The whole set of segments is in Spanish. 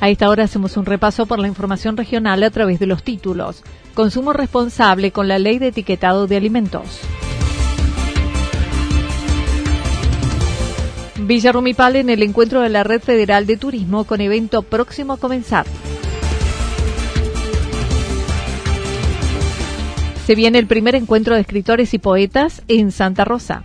A esta hora hacemos un repaso por la información regional a través de los títulos. Consumo responsable con la ley de etiquetado de alimentos. Villa Rumipal en el encuentro de la Red Federal de Turismo con evento próximo a comenzar. Se viene el primer encuentro de escritores y poetas en Santa Rosa.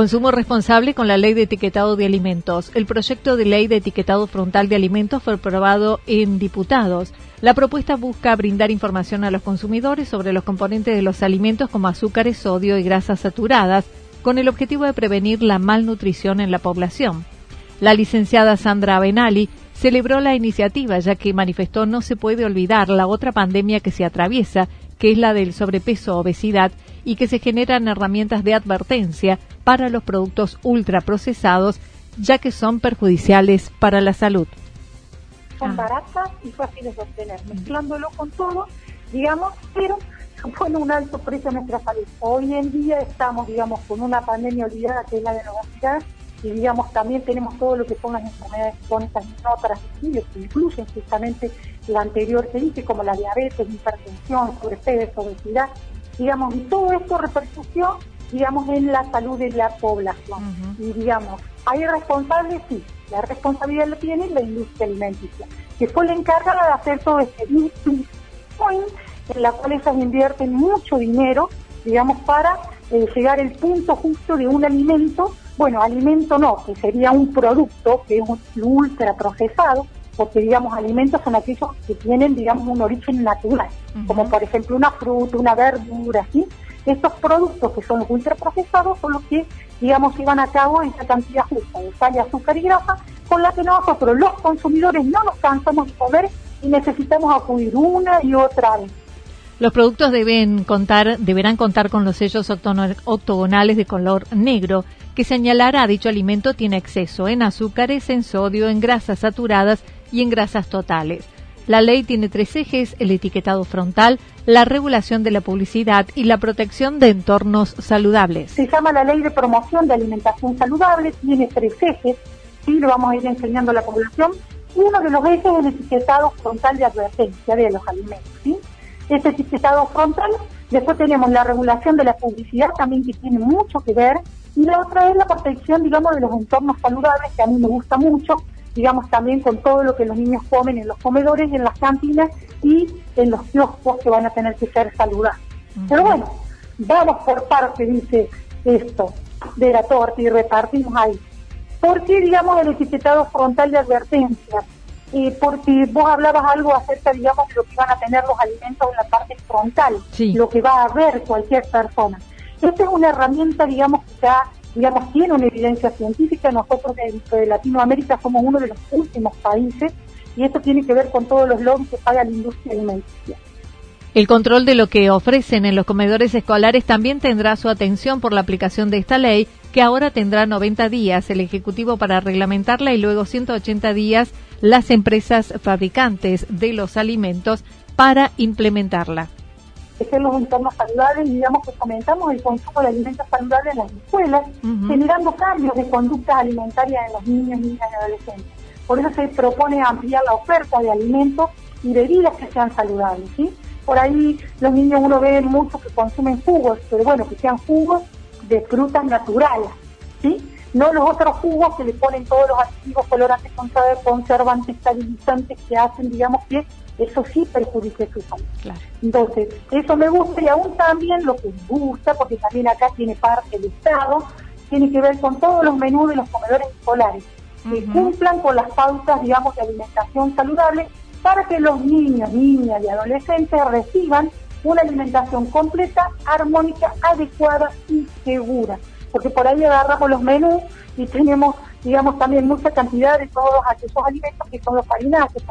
Consumo responsable con la ley de etiquetado de alimentos. El proyecto de ley de etiquetado frontal de alimentos fue aprobado en diputados. La propuesta busca brindar información a los consumidores sobre los componentes de los alimentos como azúcares, sodio y grasas saturadas, con el objetivo de prevenir la malnutrición en la población. La licenciada Sandra Benali celebró la iniciativa ya que manifestó no se puede olvidar la otra pandemia que se atraviesa, que es la del sobrepeso obesidad y que se generan herramientas de advertencia para los productos ultraprocesados, ya que son perjudiciales para la salud. Son baratas y fáciles de obtener, mezclándolo con todo, digamos, pero pone un alto precio a nuestra salud. Hoy en día estamos, digamos, con una pandemia olvidada que es la de la obesidad y, digamos, también tenemos todo lo que son las enfermedades crónicas no transmisibles que incluyen justamente la anterior que dije, como la diabetes, hipertensión, sobrepeso, obesidad, digamos, y todo esto repercusión, digamos, en la salud de la población. Y digamos, hay responsables, sí, la responsabilidad la tiene la industria alimenticia, que fue la encargada de hacer todo este point en la cual ellas invierten mucho dinero, digamos, para eh, llegar al punto justo de un alimento, bueno, alimento no, que sería un producto que es un ultra procesado, porque digamos alimentos son aquellos que tienen digamos un origen natural, como por ejemplo una fruta, una verdura, ¿sí? Estos productos que son los ultraprocesados son los que digamos llevan a cabo esa cantidad justa de sal, azúcar y grasa, con la que nosotros los consumidores no nos cansamos de comer y necesitamos acudir una y otra vez. Los productos deben contar, deberán contar con los sellos octogonales de color negro que señalará dicho alimento tiene exceso en azúcares, en sodio, en grasas saturadas y en grasas totales. La ley tiene tres ejes, el etiquetado frontal, la regulación de la publicidad y la protección de entornos saludables. Se llama la ley de promoción de alimentación saludable, tiene tres ejes, sí, lo vamos a ir enseñando a la población. Uno de los ejes es el etiquetado frontal de advertencia de los alimentos. ¿sí? Este etiquetado frontal, después tenemos la regulación de la publicidad también que tiene mucho que ver, y la otra es la protección, digamos, de los entornos saludables, que a mí me gusta mucho, digamos, también con todo lo que los niños comen en los comedores, en las cantinas y en los kioscos que van a tener que ser saludables. Pero bueno, vamos por parte, dice esto, de la torta y repartimos ahí. ¿Por qué, digamos, el etiquetado frontal de advertencia? Eh, porque vos hablabas algo acerca, digamos, de lo que van a tener los alimentos en la parte frontal, lo que va a ver cualquier persona. Esta es una herramienta, digamos, que ya digamos, tiene una evidencia científica. Nosotros dentro de Latinoamérica somos uno de los últimos países y esto tiene que ver con todos los lobbies que paga la industria alimenticia. El control de lo que ofrecen en los comedores escolares también tendrá su atención por la aplicación de esta ley que ahora tendrá 90 días el Ejecutivo para reglamentarla y luego 180 días las empresas fabricantes de los alimentos para implementarla. Ejercer los entornos saludables y digamos que fomentamos el consumo de alimentos saludables en las escuelas, generando cambios de conductas alimentarias en los niños, niñas y adolescentes. Por eso se propone ampliar la oferta de alimentos y bebidas que sean saludables. ¿sí? Por ahí los niños uno ve mucho que consumen jugos, pero bueno, que sean jugos de frutas naturales, ¿sí? No los otros jugos que le ponen todos los activos colorantes, conservantes, estabilizantes que hacen, digamos, que eso sí perjudica su salud. Entonces, eso me gusta y aún también lo que me gusta, porque también acá tiene parte el Estado, tiene que ver con todos los menús de los comedores escolares, que cumplan con las pautas, digamos, de alimentación saludable para que los niños, niñas y adolescentes reciban una alimentación completa, armónica, adecuada y segura. Porque por ahí agarramos los menús y tenemos, digamos, también mucha cantidad de todos aquellos alimentos que son los harináceos.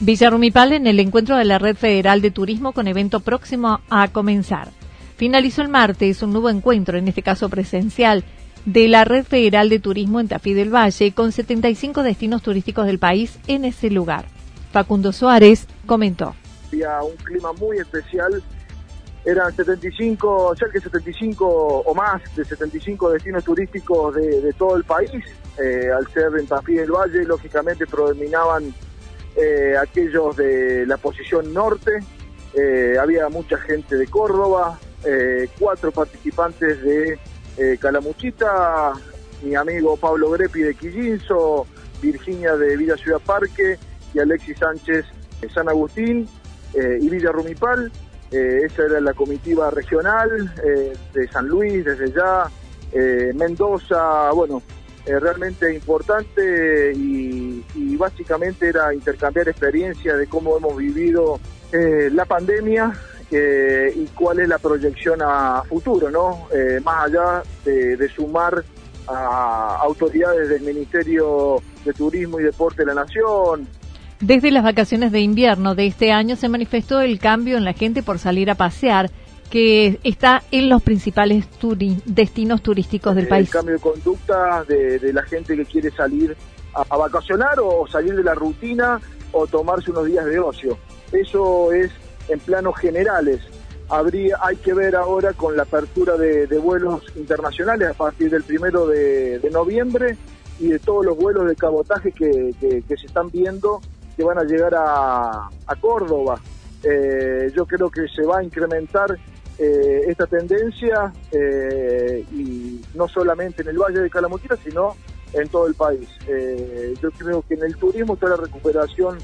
Villa Rumipal en el encuentro de la Red Federal de Turismo con evento próximo a comenzar. Finalizó el martes un nuevo encuentro, en este caso presencial, de la Red Federal de Turismo en Tafí del Valle, con 75 destinos turísticos del país en ese lugar. Facundo Suárez comentó. Había un clima muy especial, eran 75, cerca de 75 o más de 75 destinos turísticos de, todo el país. Eh, al ser en Tafí del Valle, lógicamente predominaban eh, aquellos de la posición norte, eh, había mucha gente de Córdoba, cuatro participantes de eh, Calamuchita, mi amigo Pablo Grepi de Quillinzo, Virginia de Villa Ciudad Parque y Alexis Sánchez de San Agustín eh, y Villa Rumipal. esa era la comitiva regional de San Luis, desde ya, Mendoza, bueno, realmente importante y, y, básicamente era intercambiar experiencias de cómo hemos vivido la pandemia y cuál es la proyección a futuro, ¿no? Eh, más allá de, sumar a autoridades del Ministerio de Turismo y Deporte de la Nación. Desde las vacaciones de invierno de este año se manifestó el cambio en la gente por salir a pasear que está en los principales destinos turísticos del país. El cambio de conducta de, la gente que quiere salir a vacacionar o salir de la rutina o tomarse unos días de ocio. Eso es en planos generales. Habría, hay que ver ahora con la apertura de, vuelos internacionales a partir del primero de, noviembre y de todos los vuelos de cabotaje que, se están viendo que van a llegar a, Córdoba. Eh, yo creo que se va a incrementar eh, esta tendencia eh, y no solamente en el Valle de Calamuchita, sino en todo el país. yo creo que en el turismo toda la recuperación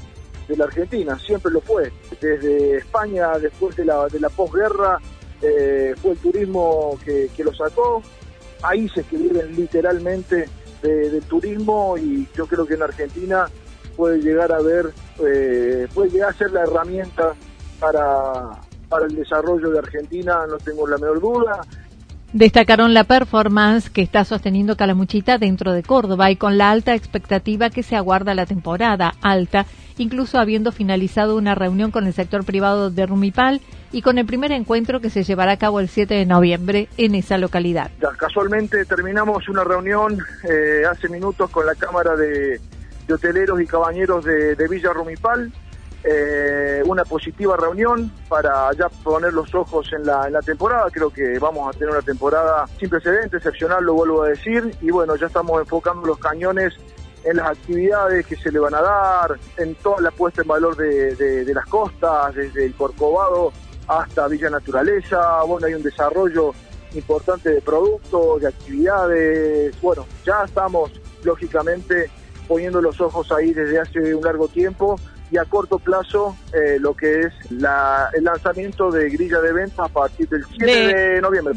de la Argentina, siempre lo fue. Desde España, después de la, de la posguerra, eh, fue el turismo que, lo sacó. Países que viven literalmente del turismo y yo creo que en Argentina puede llegar a ver, eh, puede llegar a ser la herramienta para, para el desarrollo de Argentina, no tengo la menor duda. Destacaron la performance que está sosteniendo Calamuchita dentro de Córdoba y con la alta expectativa que se aguarda la temporada alta, incluso habiendo finalizado una reunión con el sector privado de Rumipal y con el primer encuentro que se llevará a cabo el 7 de noviembre en esa localidad. casualmente terminamos una reunión eh, hace minutos con la Cámara de, Hoteleros y Cabañeros de Villa Rumipal eh, una positiva reunión para ya poner los ojos en la, en la temporada. Creo que vamos a tener una temporada sin precedentes, excepcional, lo vuelvo a decir. Y bueno, ya estamos enfocando los cañones en las actividades que se le van a dar, en toda la puesta en valor de, de, las costas, desde el Corcovado hasta Villa Naturaleza. Bueno, hay un desarrollo importante de productos, de actividades. Bueno, ya estamos, lógicamente, poniendo los ojos ahí desde hace un largo tiempo y a corto plazo eh, lo que es la, el lanzamiento de grilla de venta a partir del 7 de... noviembre.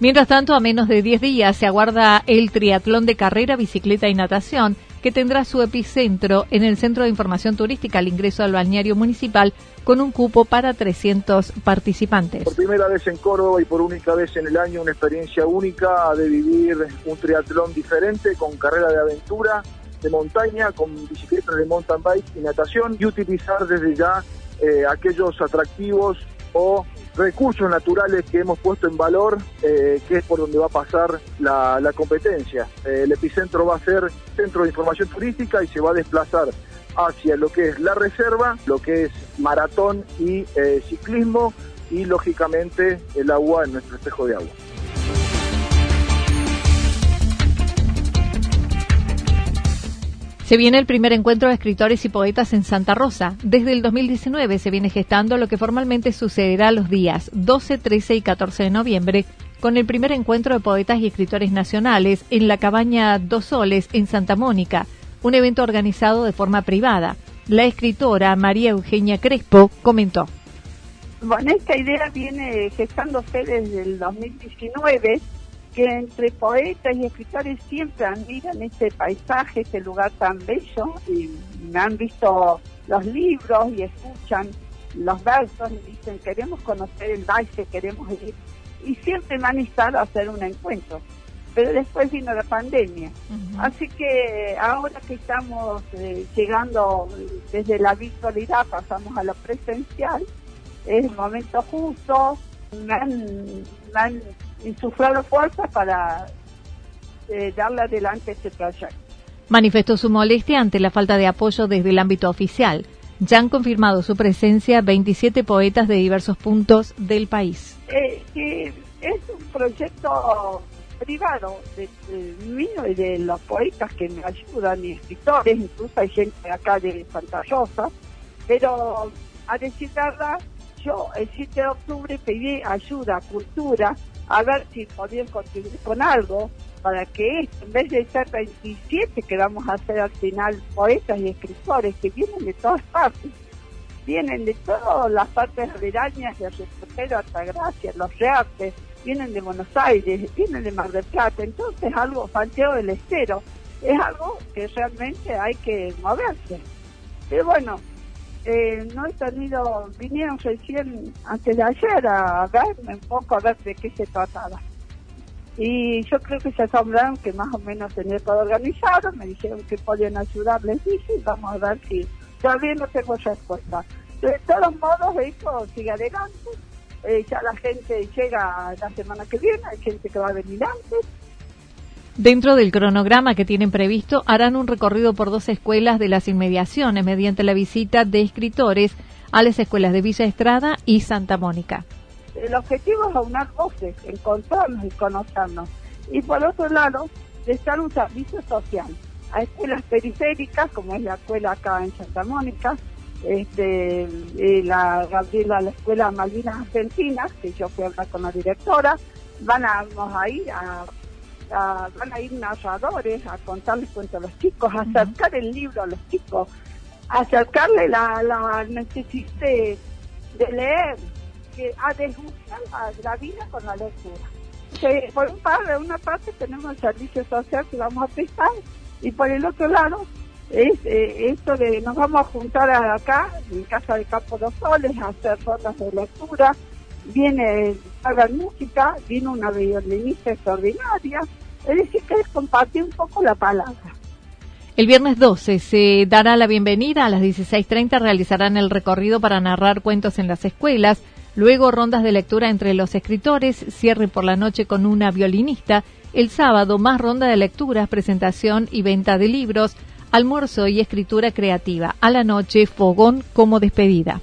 Mientras tanto, a menos de 10 días se aguarda el triatlón de carrera, bicicleta y natación, que tendrá su epicentro en el Centro de Información Turística al ingreso al balneario municipal con un cupo para 300 participantes. Por primera vez en Córdoba y por única vez en el año, una experiencia única de vivir un triatlón diferente con carrera de aventura de montaña con bicicletas de mountain bike y natación y utilizar desde ya eh, aquellos atractivos o recursos naturales que hemos puesto en valor, eh, que es por donde va a pasar la, competencia. Eh, el epicentro va a ser centro de información turística y se va a desplazar hacia lo que es la reserva, lo que es maratón y ciclismo y lógicamente el agua en nuestro espejo de agua. Se viene el primer encuentro de escritores y poetas en Santa Rosa. Desde el 2019 se viene gestando lo que formalmente sucederá los días 12, 13 y 14 de noviembre con el primer encuentro de poetas y escritores nacionales en la cabaña Dos Soles en Santa Mónica, un evento organizado de forma privada. La escritora María Eugenia Crespo comentó. Bueno, esta idea viene gestándose desde el 2019 que entre poetas y escritores siempre admiran este paisaje, este lugar tan bello, y me han visto los libros y escuchan los versos y dicen, queremos conocer el valle, queremos ir. Y siempre me han instado a hacer un encuentro. Pero después vino la pandemia. Así que ahora que estamos eh, llegando desde la virtualidad, pasamos a lo presencial, es el momento justo, me han insuflado fuerza para eh, darle adelante este proyecto. Manifestó su molestia ante la falta de apoyo desde el ámbito oficial. Ya han confirmado su presencia 27 poetas de diversos puntos del país. Eh, es un proyecto privado de, mío y de los poetas que me ayudan y escritores, incluso hay gente acá de Santa Rosa, pero a decir verdad, yo el 7 de octubre pedí ayuda, cultura, a ver si podían contribuir con algo para que en vez de ser 27 que vamos a hacer al final poetas y escritores que vienen de todas partes, vienen de todas las partes aledañas de Reportero, Altagracia, Los Reartes, vienen de Buenos Aires, vienen de Mar del Plata, entonces algo, Santiago del Estero, es algo que realmente hay que moverse. Pero bueno, eh, no he tenido, vinieron recién antes de ayer a verme un poco a ver de qué se trataba. Y yo creo que se asombraron que más o menos tenía todo organizado, me dijeron que podían ayudarles, dije, vamos a ver si todavía no tengo respuesta. De todos modos, esto sigue adelante, eh, ya la gente llega la semana que viene, hay gente que va a venir antes, Dentro del cronograma que tienen previsto, harán un recorrido por dos escuelas de las inmediaciones mediante la visita de escritores a las escuelas de Villa Estrada y Santa Mónica. El objetivo es aunar voces, encontrarnos y conocernos. Y por otro lado, estar un servicio social a escuelas periféricas, como es la escuela acá en Santa Mónica, este, la Gabriela, la escuela Malvinas Argentinas, que yo fui a hablar con la directora, van a, a ir a van a ir narradores a contarles cuentos a los chicos, a acercar el libro a los chicos, a acercarle la, la necesidad de, leer, que, a desgustar la vida con la lectura. por un par, de una parte tenemos el servicio social que vamos a prestar y por el otro lado es eh, esto de nos vamos a juntar acá en casa de Campo Dos Soles a hacer rondas de lectura viene hagan música viene una violinista extraordinaria es decir, que es un poco la palabra. El viernes 12 se dará la bienvenida, a las 16.30 realizarán el recorrido para narrar cuentos en las escuelas, luego rondas de lectura entre los escritores, cierre por la noche con una violinista, el sábado más ronda de lecturas, presentación y venta de libros, almuerzo y escritura creativa, a la noche fogón como despedida.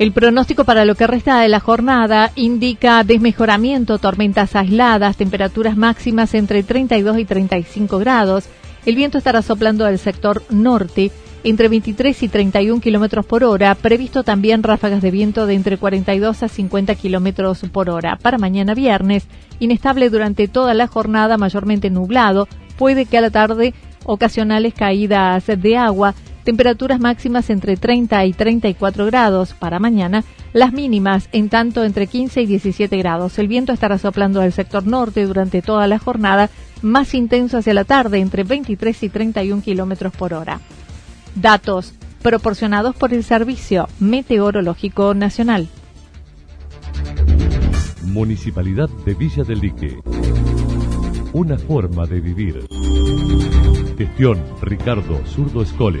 El pronóstico para lo que resta de la jornada indica desmejoramiento, tormentas aisladas, temperaturas máximas entre 32 y 35 grados. El viento estará soplando del sector norte entre 23 y 31 kilómetros por hora. Previsto también ráfagas de viento de entre 42 a 50 kilómetros por hora. Para mañana viernes, inestable durante toda la jornada, mayormente nublado. Puede que a la tarde ocasionales caídas de agua. Temperaturas máximas entre 30 y 34 grados para mañana, las mínimas en tanto entre 15 y 17 grados. El viento estará soplando del sector norte durante toda la jornada, más intenso hacia la tarde entre 23 y 31 kilómetros por hora. Datos proporcionados por el Servicio Meteorológico Nacional. Municipalidad de Villa del Lique. Una forma de vivir. Gestión Ricardo Zurdo Escole.